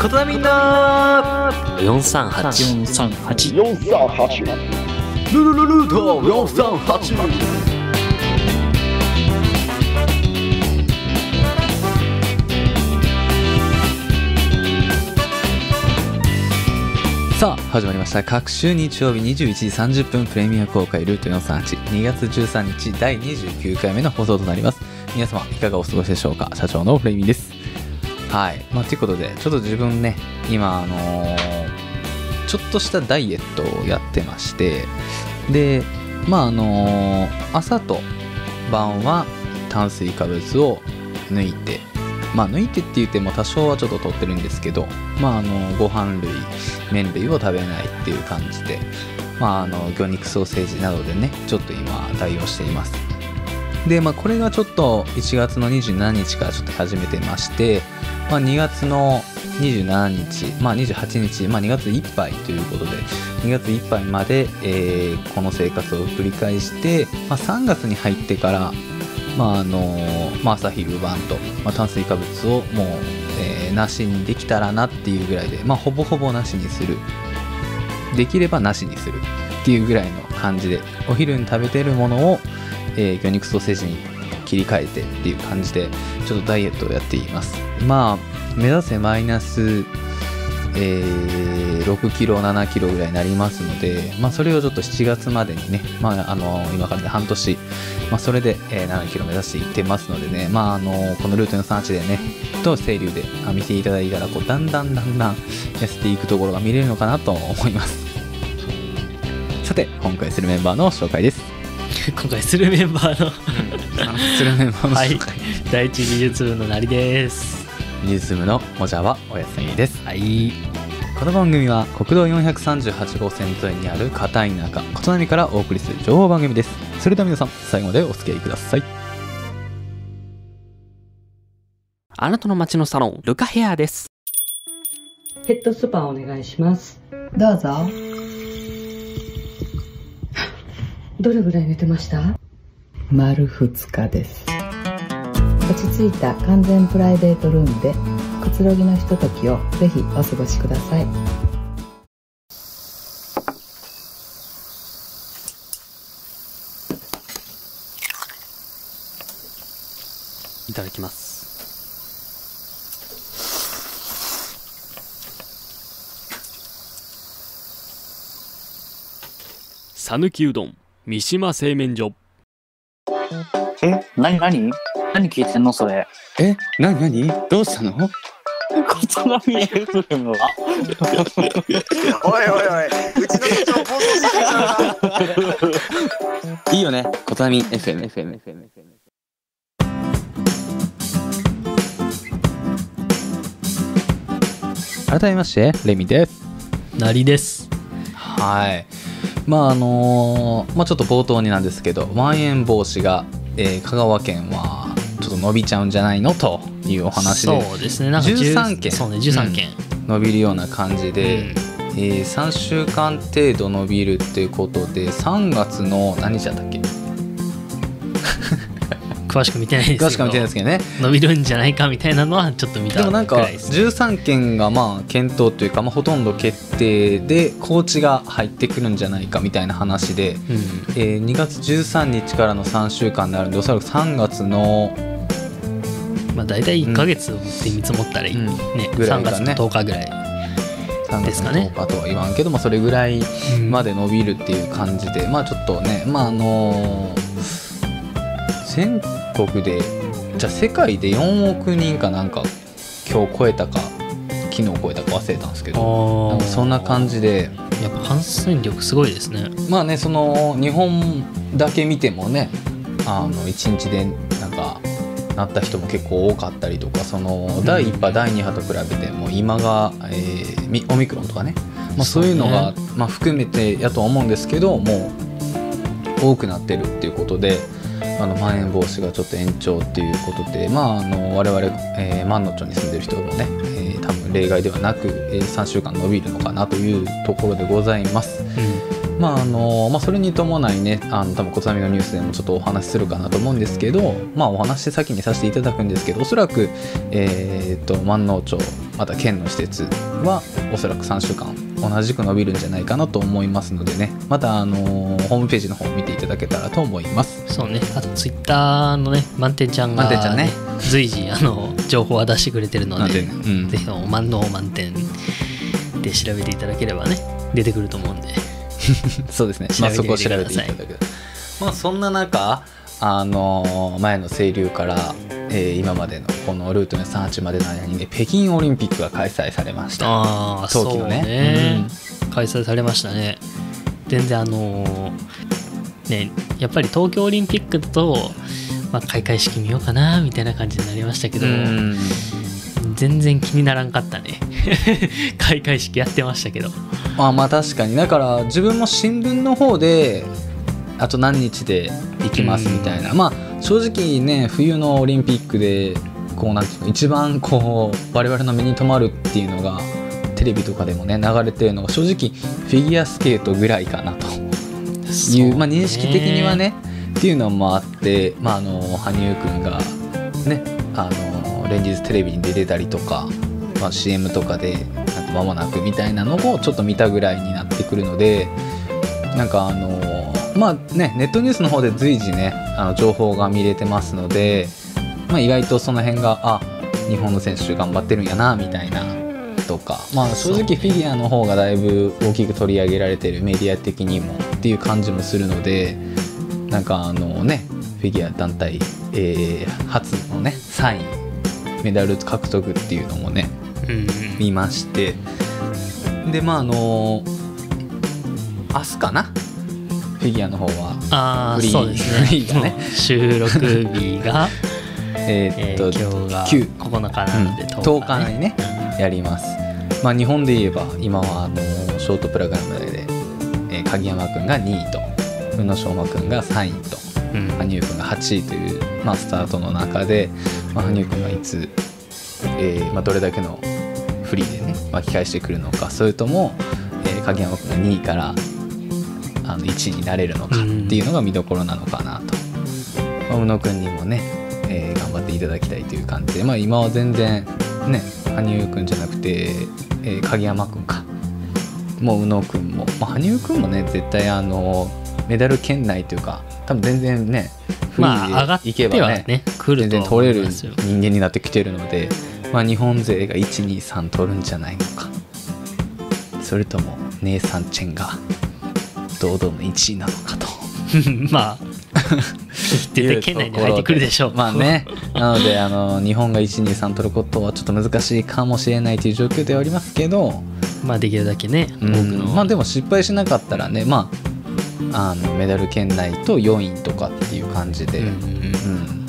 ことなみんな。438 438 438ルルルルート438さあ始まりました。各週日曜日21時30分プレミア公開ルート438 2月13日第29回目の放送となります。皆様いかがお過ごしでしょうか？社長のフレミですはい。まあということでちょっと自分ね今あのーちょっとしたダイエットをやってましてでまああのー朝と晩は炭水化物を抜いてまあ抜いてって言っても多少はちょっと取ってるんですけどまああのご飯類麺類を食べないっていう感じでまああの魚肉ソーセージなどでねちょっと今代用しています。でまあこれがちょっと1月の27日からちょっと始めてましてまあ2月の27日、まあ、28日、まあ、2月いっぱいということで2月いっぱいまで、えーこの生活を繰り返して、まあ、3月に入ってから、まああのまあ、朝昼晩と、まあ、炭水化物をもう、えーなしにできたらなっていうぐらいで、まあ、ほぼほぼなしにする。できればなしにするっていうぐらいの感じでお昼に食べてるものを、えー魚肉ソーセージに切り替えてっていう感じでちょっとダイエットをやっています。まあ目指せマイナス、えー6キロ7キロぐらいになりますので、まあ、それをちょっと7月までにね、まあ、あの今からで半年、まあ、それで、え7キロ目指していってますのでね、まあ、あのこのルートの38でねと清流で見ていただいたらこうだんだんだんだん痩せていくところが見れるのかなと思います。さて今回するメンバーの紹介です。今回するメンバーの。するメンバーのはい。第一技術部のなりです。ニュース部のもじゃはおやすみです。はい。この番組は国道438号線沿いにある片田舎琴波からお送りする情報番組です。それでは皆さん最後までお付き合いください。あなたの街のサロン、ルカヘアです。ヘッドスパお願いします。どうぞ。どれぐらい寝てました？丸2日です。落ち着いた完全プライベートルームでくつろぎのひとときをぜひお過ごしください。いただきます。さぬきうどん、三島製麺所。えなになに？何聞いてんのそれ？えなになに？どうしたの？ことなみ FM は？おいおいおい、うちの社長暴走してるからな。いいよね琴波 FMFMFM 改めましてレミです。なりです。はいまああのーまあちょっと冒頭になんですけどまん延防止が、えー香川県はちょっと伸びちゃうんじゃないのというお話で。そうですね。なんか10 13件そうね13件、伸びるような感じで、うん。えー3週間程度伸びるっていうことで3月の何日だったっけ？詳しく見てないですけど詳しくは見てないですけどね。伸びるんじゃないかみたいなのはちょっと見たでもなんかくらいですね。13件がまあ検討というか、まあ、ほとんど決定で高知が入ってくるんじゃないかみたいな話で、うん。えー2月13日からの3週間になるんでおそらく3月の、まあ大体1ヶ月で見積もったらいい、うん。ね3ぐらいがね。月の10日ぐらい、3ですかね。10日とは言わんけど、まあ、それぐらいうん。まで伸びるっていう感じで、まあちょっとねまああのー全国でじゃあ世界で4億人かなんか今日超えたか昨日超えたか忘れたんですけどなんかそんな感じでやっぱ感染力すごいですね。まあねその日本だけ見てもねあの1日でなんかなった人も結構多かったりとかその第1波第2波と比べても今が、えーミオミクロンとかね、まあ、そういうのが、まあ、含めてやとは思うんですけどもう多くなってるっていうことで。あのまん延防止がちょっと延長っていうことで、まあ、あの我々、えー万能町に住んでる人もね、えー多分例外ではなく、えー3週間伸びるのかなというところでございます。うんまああのまあ、それに伴いねあの多分小波のニュースでもちょっとお話しするかなと思うんですけど、まあ、お話し先にさせていただくんですけどおそらく、えー、と万能町また県の施設はおそらく3週間同じく伸びるんじゃないかなと思いますのでね。またあのホームページの方を見ていただけたらと思います。そうね。あとツイッターのね満点ちゃんが、満点ちゃんね。随時あの情報は出してくれてるので、ね、うん。ぜひとも万能満点で調べていただければね出てくると思うんで。そうですね。まあそこをみてください。調べていただける。まあそんな中、あの前の清流から、えー今までのこのルートの38までの間にね、北京オリンピックが開催されました。ああ冬季のね。そうね、開催されましたね。全然あのーねやっぱり東京オリンピックだと、まあ、開会式見ようかなみたいな感じになりましたけど、うん。全然気にならんかったね。開会式やってましたけど。まあまあ確かに。だから自分も新聞の方であと何日で行きますみたいな、まあ正直ね冬のオリンピックでこうなんていうの一番こう我々の目に留まるっていうのがテレビとかでもね流れてるのが正直フィギュアスケートぐらいかなと。いう、まあ、認識的にはねっていうのもあって、まあ、あの羽生くんがねあの連日テレビに出てたりとか、まあ、CM とかでなんか間もなくみたいなのをちょっと見たぐらいになってくるのでなんかあのまあねネットニュースの方で随時ねあの情報が見れてますので、まあ、意外とその辺があ日本の選手頑張ってるんやなみたいなとか。まあ正直フィギュアの方がだいぶ大きく取り上げられてるメディア的にもっていう感じもするのでなんかあのねフィギュア団体、えー初のね3位メダル獲得っていうのもねうん見まして。でまああの明日かな？フィギュアの方はああフリーそうですね。フリーがね。収録日が、え えーっと、ー今日が9 9日なので、うん10 10日にねやります。まあ日本で言えば今はあのショートプログラムで、えー鍵山くんが2位と宇野昌磨くんが3位とうん。羽生くんが8位という、まあ、スタートの中で、まあ、羽生くんがいつ、えーまあ、どれだけのフリーでね巻き返してくるのかそれとも、えー鍵山くんが2位からあの1位になれるのかっていうのが見どころなのかなと、まあ宇野くんにもね、えー頑張っていただきたいという感じで、まあ、今は全然ね羽生くんじゃなくて、えー鍵山くんか。もう宇野くんも、まあ、羽生くんもね絶対あのメダル圏内というか多分全然ねフリまあ上がーってはでいけばね,、ね全然取れる人間になってきてるので、まあ、日本勢が123取るんじゃないのか。それとも姉さんチェンが堂々の1位なのかと。まあ出て県内に入ってくるでしょう。まあね。なのであの日本が123取ることはちょっと難しいかもしれないという状況ではありますけど、まあできるだけね多うん。くの、まあでも失敗しなかったらねまああのメダル圏内と4位とかっていう感じで、うんうん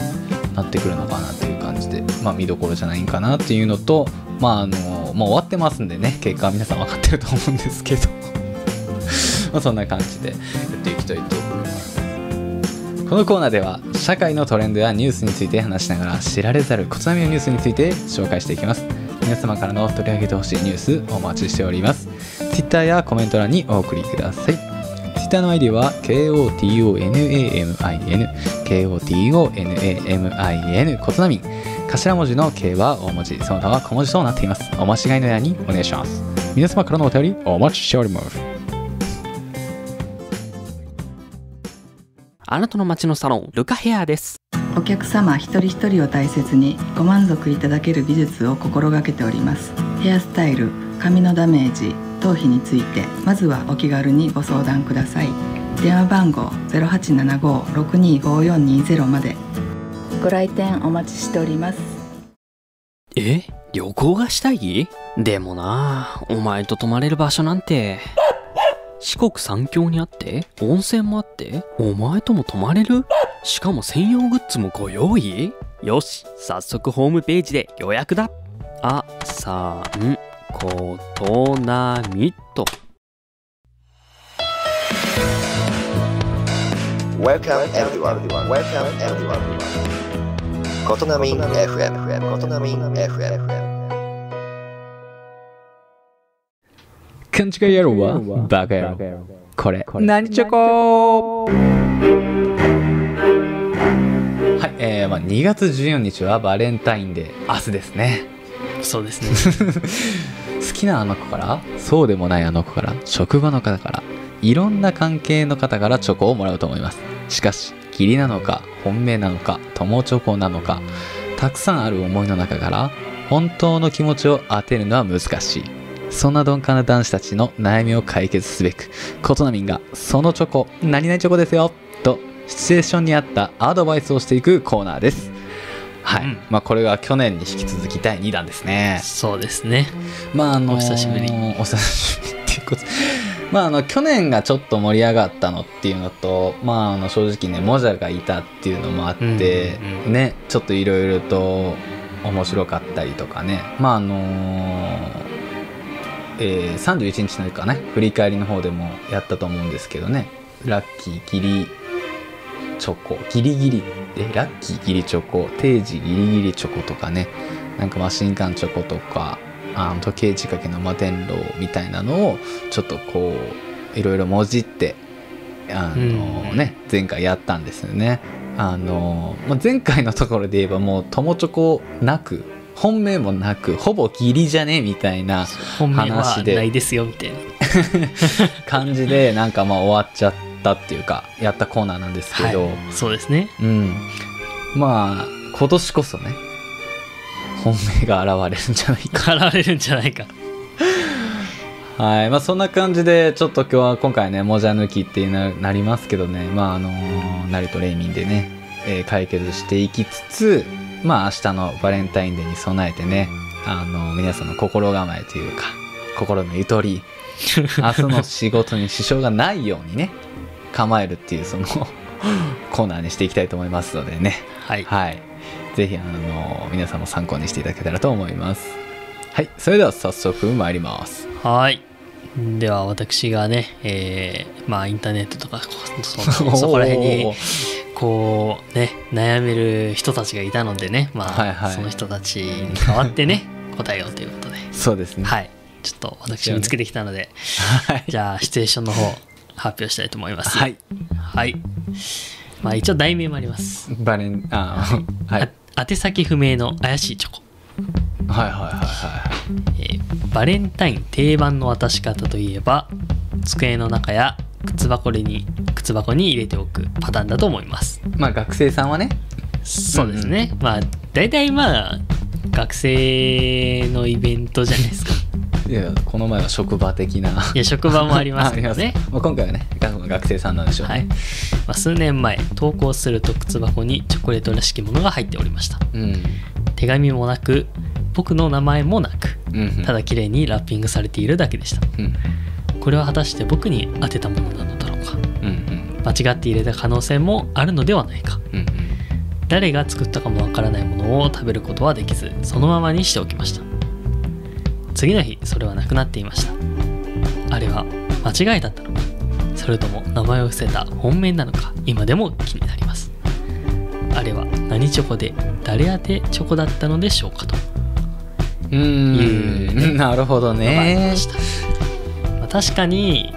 なってくるのかなっていう感じで、まあ、見どころじゃないんかなっていうのと、まああのもう終わってますんでね。結果は皆さん分かってると思うんですけどまあそんな感じでやっていきたいと思います。このコーナーでは社会のトレンドやニュースについて話しながら知られざる小津波のニュースについて紹介していきます。皆様からの取り上げてほしいニュースお待ちしております。Twitter やコメント欄にお送りください。Twitter の ID は KOTONAMIN KOTONAMIN コツナミン頭文字の K は大文字。その他は小文字となっています。お間違いのようにお願いします。皆様からのお便りお待ちしております。あなたの街のサロン、ルカヘアです。お客様一人一人を大切にご満足いただける美術を心がけております。ヘアスタイル髪のダメージ頭皮についてまずはお気軽にご相談ください。電話番号0875-625420まで。ご来店お待ちしております。え？旅行がしたい？でもなお前と泊まれる場所なんて。四国三峡にあって、温泉もあって、お前とも泊まれる？しかも専用グッズもご用意？よし、早速ホームページで予約だ。あ、さん、ことなみと。Welcome everyone. Welcome everyone. ことなみ FM。ことなみ FM。勘違い野郎はバカ野郎これ何チョコはい、えーまあ、2月14日はバレンタインデー明日ですねそうですね好きなあの子からそうでもないあの子から職場の方からいろんな関係の方からチョコをもらうと思います.しかし義理なのか本命なのか友チョコなのかたくさんある思いの中から本当の気持ちを当てるのは難しいそんな鈍感な男子たちの悩みを解決すべくコトナミンがそのチョコ何々チョコですよとシチュエーションに合ったアドバイスをしていくコーナーです。はい、うん。まあこれが去年に引き続き第2弾ですね。そうですね。まああのーお久しぶり。お久しぶりっていうこと。まああの去年がちょっと盛り上がったのっていうのとまああの正直ねモジャがいたっていうのもあって、うんうんうん。ねちょっといろいろと面白かったりとかね。まああのーえー31日のかね振り返りの方でもやったと思うんですけどね。ラッキーギリチョコ。ギリギリ。えラッキーギリチョコ。定時ギリギリチョコとかね。なんかマシンガンチョコとかあの時計仕掛けの摩天楼みたいなのをちょっとこういろいろもじってあのうん。ね前回やったんですよね。あのまあ前回のところで言えばもう友チョコなく本命もなくほぼギリじゃね？みたいな話で。ないですよみたいな。感じでなんかまあ終わっちゃったっていうかやったコーナーなんですけど、はい、そうですね。うん。まあ今年こそね本命が現れるんじゃないか。現れるんじゃないか。はい。まあそんな感じでちょっと今日は今回ねもじゃ抜きってななりますけどね。まああの成とレイミンでね、えー解決していきつつまあ明日のバレンタインデーに備えてねあの皆さんの心構えというか心のゆとり 明日の仕事に支障がないようにね構えるっていうそのコーナーにしていきたいと思いますのでねはいはい。ぜひ、あの、皆さんも参考にしていただけたらと思います。はい。それでは早速参ります。はいでは私がね、えーまあインターネットとかそのそこら辺に こうね悩める人たちがいたのでねまあ、はいはい。その人たちに代わってね 答えようということで。そうですね。はい。ちょっと私見つけてきたのではい。じゃあシチュエーションの方発表したいと思います。はい。はい。まあ一応題名もあります、バレン、あーはい。あ宛先不明の怪しいチョコ。はいはいはいはえーバレンタイン定番の渡し方といえば机の中や靴箱に靴箱に入れておくパターンだと思いますい。まあ学生さんはね、そうですね、まあ大体まあ学生のイベントじゃないですかいや、この前は職場的な。いや職場もありますけどね ありますまあ、今回はね、学学生さんなんでしょうはいね。まあ、数年前投稿すると靴箱にチョコレートらしきものが入っておりましたうん。手紙もなく僕の名前もなくうんうん。ただ綺麗にラッピングされているだけでした。うん。これは果たして僕に当てたものなのだろうか。うんうん。間違って入れた可能性もあるのではないか。うん誰が作ったかもわからないものを食べることはできずそのままにしておきました。次の日それはなくなっていました。あれは間違いだったのか。それとも名前を伏せた本命なのか今でも気になります。あれは何チョコで誰宛てチョコだったのでしょうかとうん。なるほどねま。した、まあ、確かに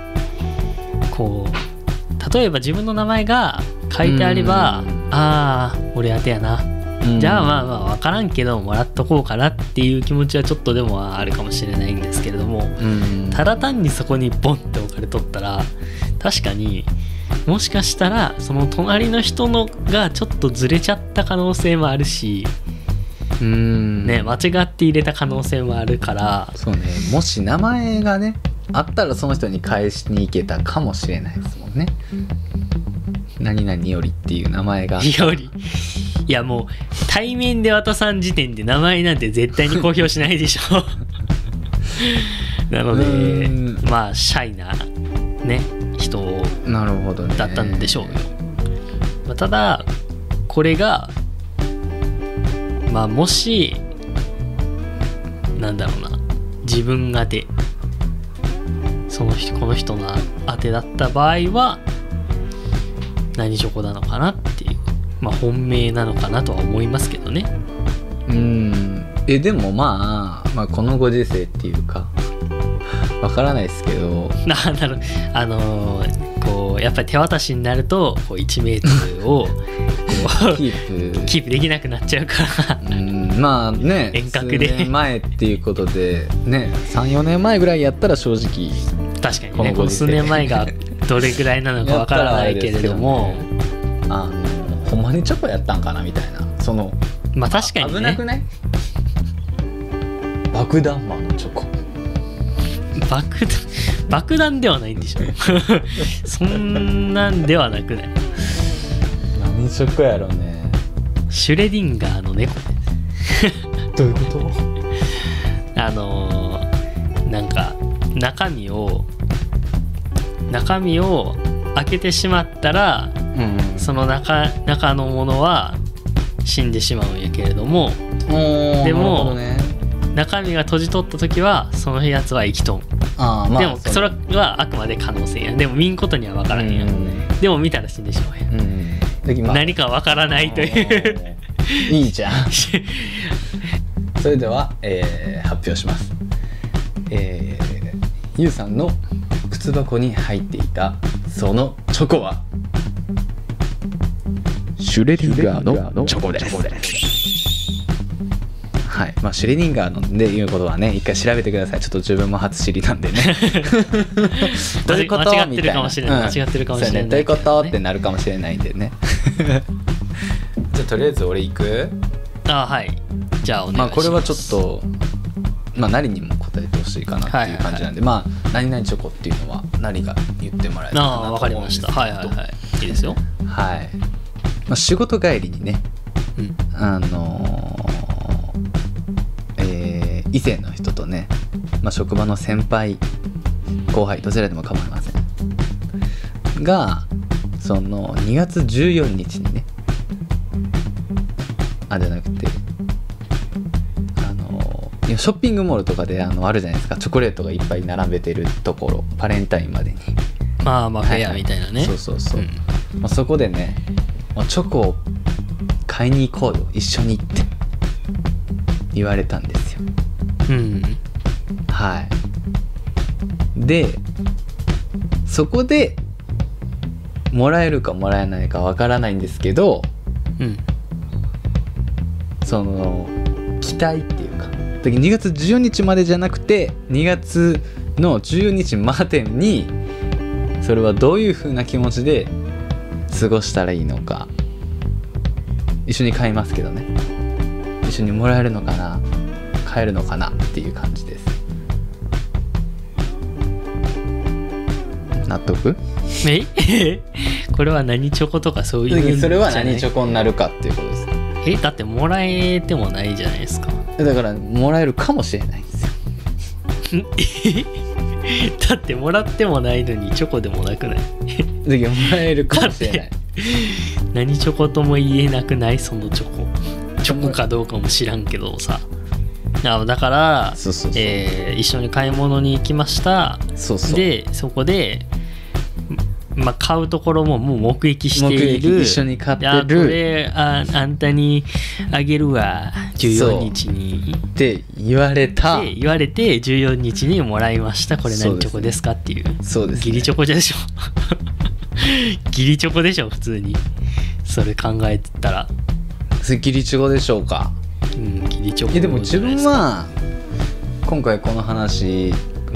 こう例えば自分の名前が書いてあればうんああ俺宛てやなうんじゃあまあまあ分からんけどもらっとこうかなっていう気持ちはちょっとでもあるかもしれないんですけれどもうん。ただ単にそこにボンって置かれとったら確かにもしかしたらその隣の人のがちょっとずれちゃった可能性もあるし、うん。ね、間違って入れた可能性もあるから。そうね。もし名前がねあったらその人に返しに行けたかもしれないですもんね。何々よりっていう名前が。より。いやもう対面で渡さん時点で名前なんて絶対に公表しないでしょ。なのでうん。まあシャイなね。人なるほどね。だったんでしょうよ、まあただこれがまあもしなんだろうな。自分宛てその人この人の宛てだった場合は何チョコなのかなっていうまあ本命なのかなとは思いますけどね。うん。えでもまあ、まあこのご時世っていうかわからないですけど。あのーこうやっぱり手渡しになるとこう1メートルをキープ。キープできなくなっちゃうから。うんまあね遠隔で。前っていうことでね34年前ぐらいやったら正直確かにねこの数年前がどれぐらいなのかわからないけれども、あのほんまにチョコやったんかなみたいな。そのまあ確かにね。危なくない？爆弾魔のチョコ。爆弾爆弾ではないんでしょ そんなんではなくない何チョコやろね。シュレディンガーの猫。どういうこと？あのーなんか中身を中身を開けてしまったらうん。その中中のものは死んでしまうんやけれども。ででもね、中身が閉じ取った時はそのやつは生きとん、あーまあでもそれはあくまで可能性や。でも見んことには分からへんやん、でも見たら死んでしまうやん、うん。何か分からないという。いいじゃん。それでは、えー発表します。えー、ゆうさんの靴箱に入っていたそのチョコは？シュレディンガーのチョコですはい。まあシュレディンガーのでいうことはね一回調べてください。ちょっと自分も初知りなんでね。どういうこと間違ってるかもしれない。みた間違ってるかもしれないねどういうことってなるかもしれないんでね。じゃあとりあえず俺行く？あはい。じゃあお願いします、まあこれはちょっとまあ何にも答えてほしいかなっていう感じなんで、まあ何々チョコっていうのは何が言ってもらえるかなああ分かりました。はいはいはい。いいですよ。はい、まあ、仕事帰りにね。うん。あのー異性の人とね、まあ、職場の先輩後輩どちらでも構いません。がその2月14日にねあじゃなくてあのショッピングモールとかであのあるじゃないですか。チョコレートがいっぱい並べてるところ。バレンタインまでに。まあまあフェアみたいなね、そうそうそう、うん。まあ、そこでね、まあチョコを買いに行こうよ。一緒にって。言われたんです。ようん。はい。でそこでもらえるかもらえないかわからないんですけどうん。その期待っていうかだ2月14日までじゃなくて2月の14日までにそれはどういう風な気持ちで過ごしたらいいのか。一緒に買いますけどね。一緒にもらえるのかな買えるのかなっていう感じです。納得？え？これは何チョコとかそういうそれは何チョョコになるかっていうことです。え？だってもらえてもないじゃないですか。だからもらえるかもしれないんですよ。だってもらってもないのにチョコでもなくない？だけどもらえるかもしれない。何チョコとも言えなくない？そのチョコ。チョコかどうかも知らんけどさ あだからそうそうそう、えー一緒に買い物に行きました。そうそう。でそこで、まあ、買うところももう目撃している。一緒に買っていやこるれああんたにあげるわ。14日に。って言われた。言われて14日にもらいました。これ何チョコですかっていう。そうです、ね、ギリチョコでしょ。ギリチョコでしょ普通に。それ考えてたら。ギリチョコでしょうかうんギリチョコいやでも自分は今回この話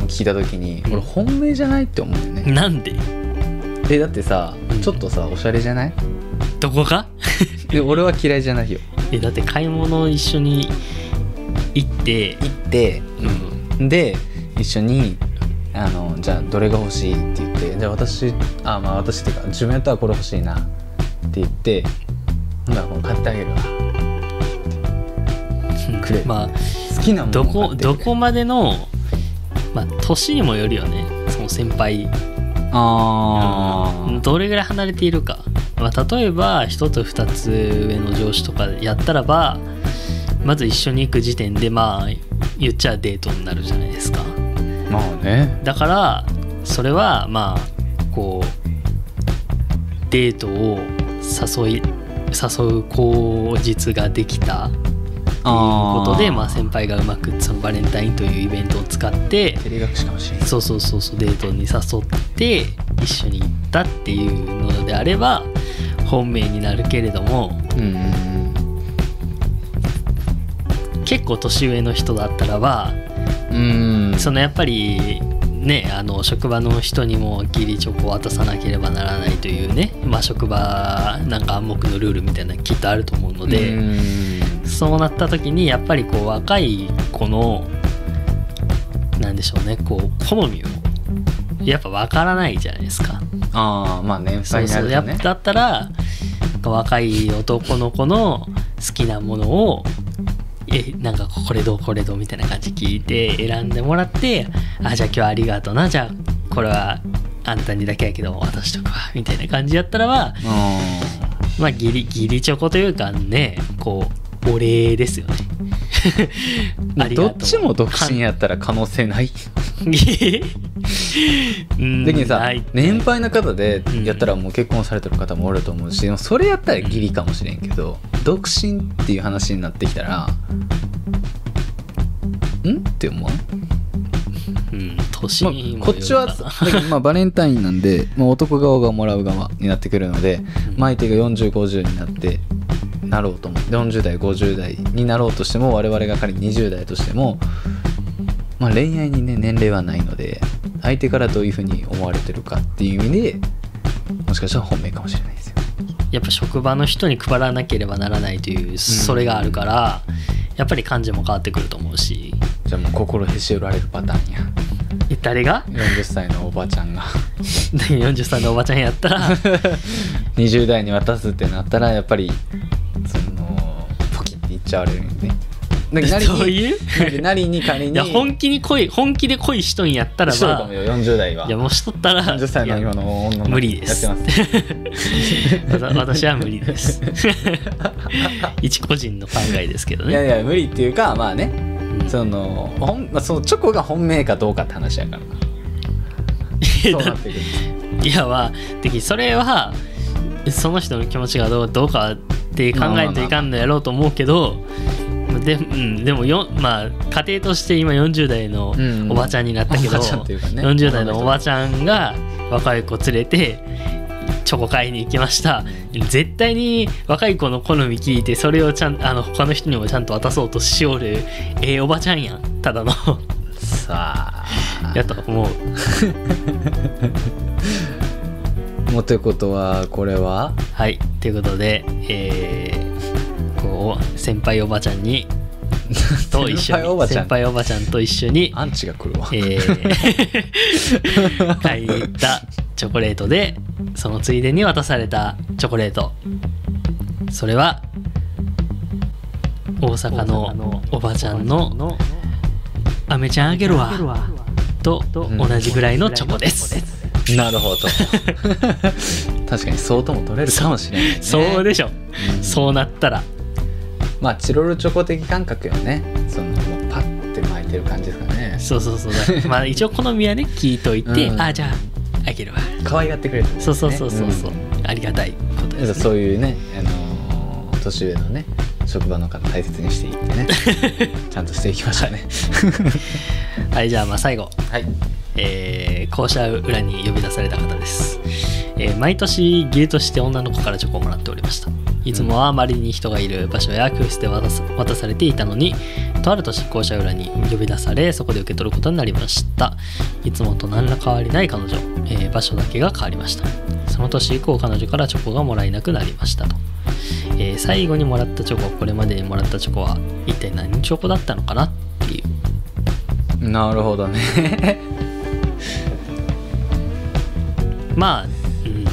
聞いた時にうん。俺本命じゃないって思うよね。なんで？えだってさうん。ちょっとさおしゃれじゃない？どこかで 俺は嫌いじゃないよ。えだって買い物一緒に行って。行ってうん。で一緒にあのじゃあどれが欲しいって言ってじゃあ私あまあ私っていうか自分やったらこれ欲しいなって言ってほら買ってあげるわくれまあ好きなものどこどこまでのまあ年にもよるよね。その先輩。あー。どれぐらい離れているか、まあ、例えば1つ2つ上の上司とかやったらばまず一緒に行く時点でまあ言っちゃデートになるじゃないですか。まあね。だからそれはまあこうデートを誘い誘う口実ができたことでまあ、先輩がうまくそのバレンタインというイベントを使って照れ隠しかもしれない。そうそうそうそうデートに誘って一緒に行ったっていうのであれば本命になるけれどもうんうん結構年上の人だったらばうん。うん。そのやっぱりねあの職場の人にも義理チョコを渡さなければならないというね、まあ、職場なんか暗黙のルールみたいなのきっとあると思うので、うんそうなった時にやっぱりこう若い子のなんでしょうねこう好みをやっぱ分からないじゃないですか。ああまあ年配になそうそうだったら若い男の子の好きなものをえなんかこれどうこれどうみたいな感じ聞いて選んでもらってあじゃあ今日はありがとうな。じゃあこれはあんたにだけやけど渡しとくわ。みたいな感じやったらばうまあギリギリチョコというかねこうお礼ですよね。どっちも独身やったら可能性ない。うんだけどさ年配の方でうん。やったらもう結婚されてる方もおると思うしでもそれやったらギリかもしれんけど独身っていう話になってきたらん？って思ううん年まあこっちはまあバレンタインなんで、まあ、男側がもらう側になってくるので、まあ相手が4050になってなろうと思って40代50代になろうとしても我々が仮に20代としても、まあ、恋愛にね年齢はないので相手からどういうふうに思われてるかっていう意味でもしかしたら本命かもしれないですよ。やっぱ職場の人に配らなければならないというそれがあるから、やっぱり感じも変わってくると思うし。じゃあもう心へし折られるパターンや。え誰が？40歳のおばちゃんが。40歳のおばちゃんやったら。20代に渡すってなったらやっぱりちゃわれるよね。だけどどういう？なりに仮に いや本気に恋本気で恋しとんやったらばしとるかもよ40代は。いやもうしとったら40歳の今の女の子無理です。やってます。わた私は無理です。一個人の考えですけどいやねいや無理っていうかまあね。うん。その本、まあ、そのチョコが本命かどうかって話やから。そうなってくる。いやまあそれはその人の気持ちがどうどうかって考えんといかんのやろうと思うけどで,、うん、でもよ、まあ、家庭として今40代のうん。おばちゃんになったけど、うかね。40代のおばちゃんが若い子連れてチョコ買いに行きました。絶対に若い子の好み聞いてそれをちゃんあの他の人にもちゃんと渡そうとしおるええおばちゃんやん。ただの。さあ。やと思う。もうということはこれは？はいということで、えーこう先輩おばちゃんに と一緒に先輩おばちゃん？と一緒に、アンチが来るわ、えー 買いに行ったチョコレートでそのついでに渡されたチョコレート。それは大阪のおばちゃんの「アメちゃんあげるわ」と同じぐらいのチョコです、なるほど。確かにそうとも取れるかもしれない、ね、そうでしょ、うん。そうなったら。まあチロルチョコ的感覚よね。そのもうパッて巻いてる感じですかね。そうそうそう。だまあ一応好みはね 聞いといて、うん。あじゃああげるわ。可愛がってくれるね。そうそうそうそうそう、ん。ありがたいことです、ね、そういうね、あのー年上のね職場の方大切にしていってね。ちゃんとしていきましょうね。はいじゃあまあ最後。はいえー校舎裏に呼び出された方です、えー毎年義理として女の子からチョコをもらっておりました。いつもはあまりに人がいる場所や教室で渡さ渡されていたのにとある年校舎裏に呼び出されそこで受け取ることになりました。いつもと何ら変わりない彼女、えー場所だけが変わりました。その年以降彼女からチョコがもらえなくなりましたと、えー最後にもらったチョコこれまでにもらったチョコは一体何チョコだったのかなっていう。なるほどね。まあ、うん。ま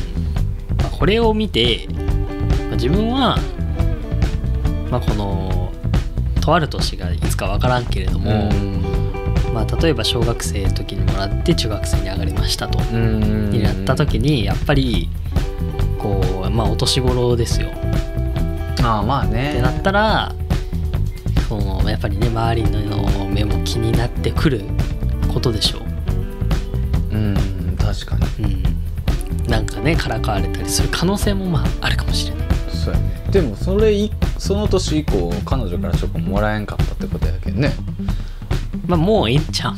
あ、これを見て、まあ自分は、まあ、このとある年がいつか分からんけれども、まあ、例えば小学生の時にもらって中学生に上がりましたと、うんになった時にやっぱりこうまあお年頃ですよ。ああまあってねなったらそのやっぱりね周りの目も気になってくることでしょう。うん確かに。うん、なんかねからかわれたりする可能性もまああるかもしれない。そうやね。でもそれいその年以降彼女からチョコもらえんかったってことやけんね。まあもうええんちゃう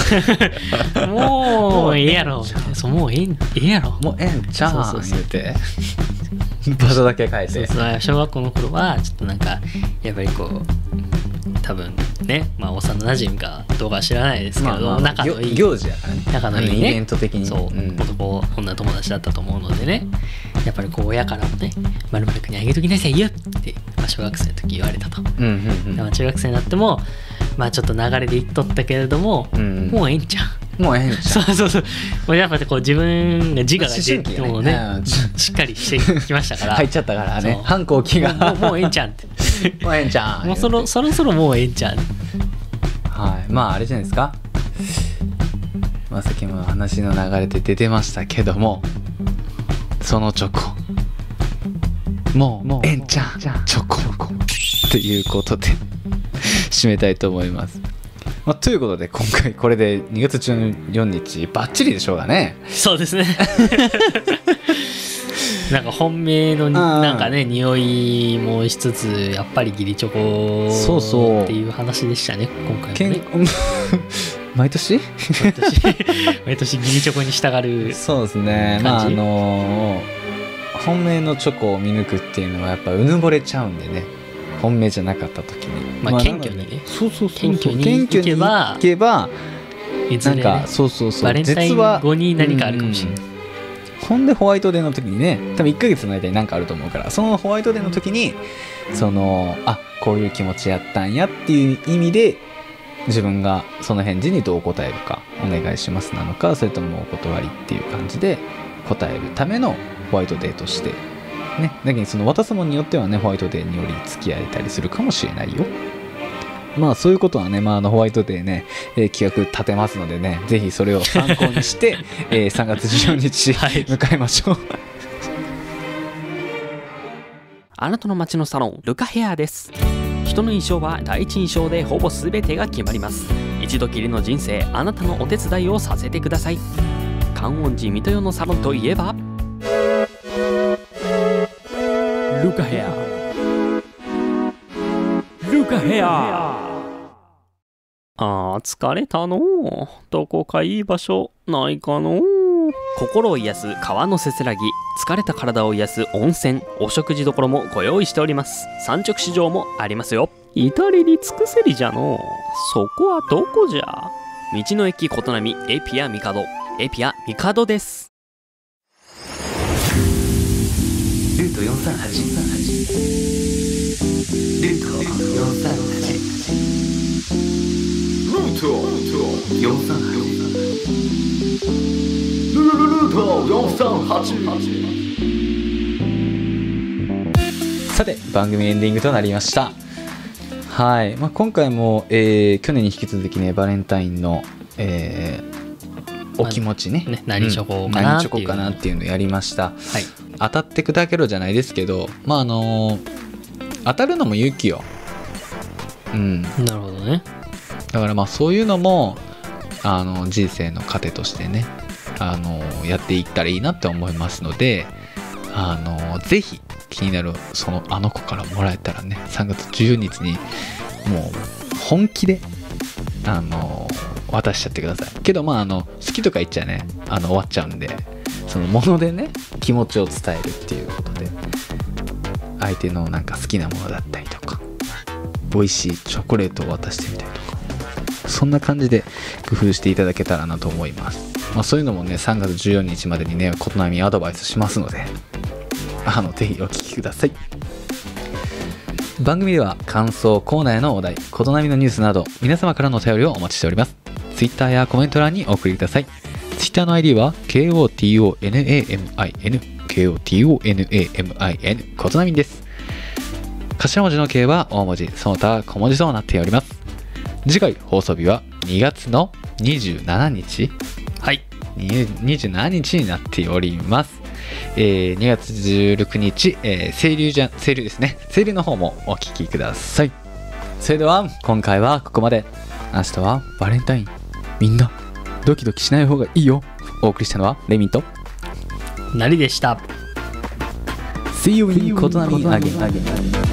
もうええやろみたいな。そうもうええんええやろ。もうええんちゃそううんそうそう。言うて。場所だけ変えて。そうそう。小学校の頃はちょっとなんかやっぱりこう多分ね。まあ幼馴染かどうかは知らないですけど、まあまあ仲のいい行行事やからね。仲のいいね。イベント的に。そう、ん。男女友達だったと思うのでね。やっぱりこう親からもね「まる君にあげときなさいよ」って、まあ、小学生の時言われたと、うんうんでも中学生になってもまあちょっと流れで言っとったけれども、うんうん。もうええんちゃうもうええんちゃそうそうそう。もうやっぱりこう自分が自我が出思春期やね。てもうねうん。しっかりしてきましたから。入っちゃったからね。反抗期が。もうもうもうええんちゃうんって。もうええんちゃんもうそろそろそろもうええんちゃう。はい。まああれじゃないですか。まあさっきも話の流れで出てましたけどもそのチョコ。もうええんちゃんチョコ。ということで締めたいと思います、まあ、ということで今回これで2月14日バッチリでしょうがね。そうですね。なんか本命のなんかね匂いもしつつやっぱり義理チョコそうそう。っていう話でしたね今回ね。毎年？毎年。義理チョコに従るそうですね。まああの本命のチョコを見抜くっていうのはやっぱうぬぼれちゃうんでね本命じゃなかった時に。まあ謙虚にね。なのでそうそうそうそう。謙虚に謙虚にいけばねなんか、そうそうそう。バレンタイン実は後に何かあるかもしれない、うん。ほんでホワイトデーの時にね多分1ヶ月の間に何かあると思うからそのホワイトデーの時にそのあこういう気持ちやったんやっていう意味で自分がその返事にどう答えるかお願いしますなのかそれともお断りっていう感じで答えるためのホワイトデーとしてね。だけどその渡すものによってはねホワイトデーにより付き合えたりするかもしれないよ。まあそういうことはね、まあ、あのホワイトデーね、えー企画立てますのでね、ぜひそれを参考にして、えー3月14日、はい。迎えましょう。あなたの街のサロンルカヘアです。人の印象は第一印象でほぼ全てが決まります。一度きりの人生あなたのお手伝いをさせてください。観音寺水戸代のサロンといえばルカヘアルカヘアあー疲れたの？うどこかいい場所ないかの？う心を癒す川のせせらぎ。疲れた体を癒す温泉お食事処もご用意しております。産直市場もありますよ。至れり尽くせりじゃの。そこはどこじゃ？道の駅琴波エピアミカド。エピアミカドですト438ルート438ルート438ルルルルート438さて番組エンディングとなりましたはい、まあ、今回も、えー去年に引き続きねバレンタインの、えーお気持ちね,、ね何チョコかうんなっていう何チョコかなっていうのをやりましたはい当たって砕けろじゃないですけどまああのー当たるのも勇気よ。うん。なるほどね。だからまあそういうのもあの人生の糧としてねあのやっていったらいいなって思いますのであのぜひ気になるそのあの子からもらえたらね3月10日にもう本気であの渡しちゃってください。けどまああの好きとか言っちゃねあの終わっちゃうんでそのものでね気持ちを伝えるっていうことで相手のなんか好きなものだったりとか美味しいチョコレートを渡してみたりとかそんな感じで工夫していただけたらなと思います、まあ、そういうのもね3月14日までにね琴波アドバイスしますのであのぜひお聞きください。番組では感想コーナーへのお題琴波のニュースなど皆様からのお便りをお待ちしております。Twitter やコメント欄にお送りください。Twitter の ID は KOTONAMIN KOTONAMIN 琴波です頭文字の K は大文字その他は小文字となっております次回放送日は2月の27日はいに27日になっております。えー2月16日、えー、清流じゃ、清流ですね。清流の方もお聞きください。それでは、今回はここまで。明日はバレンタイン。みんな、ドキドキしない方がいいよ。お送りしたのは、レミンと。なりでした See you in ことなみあげ。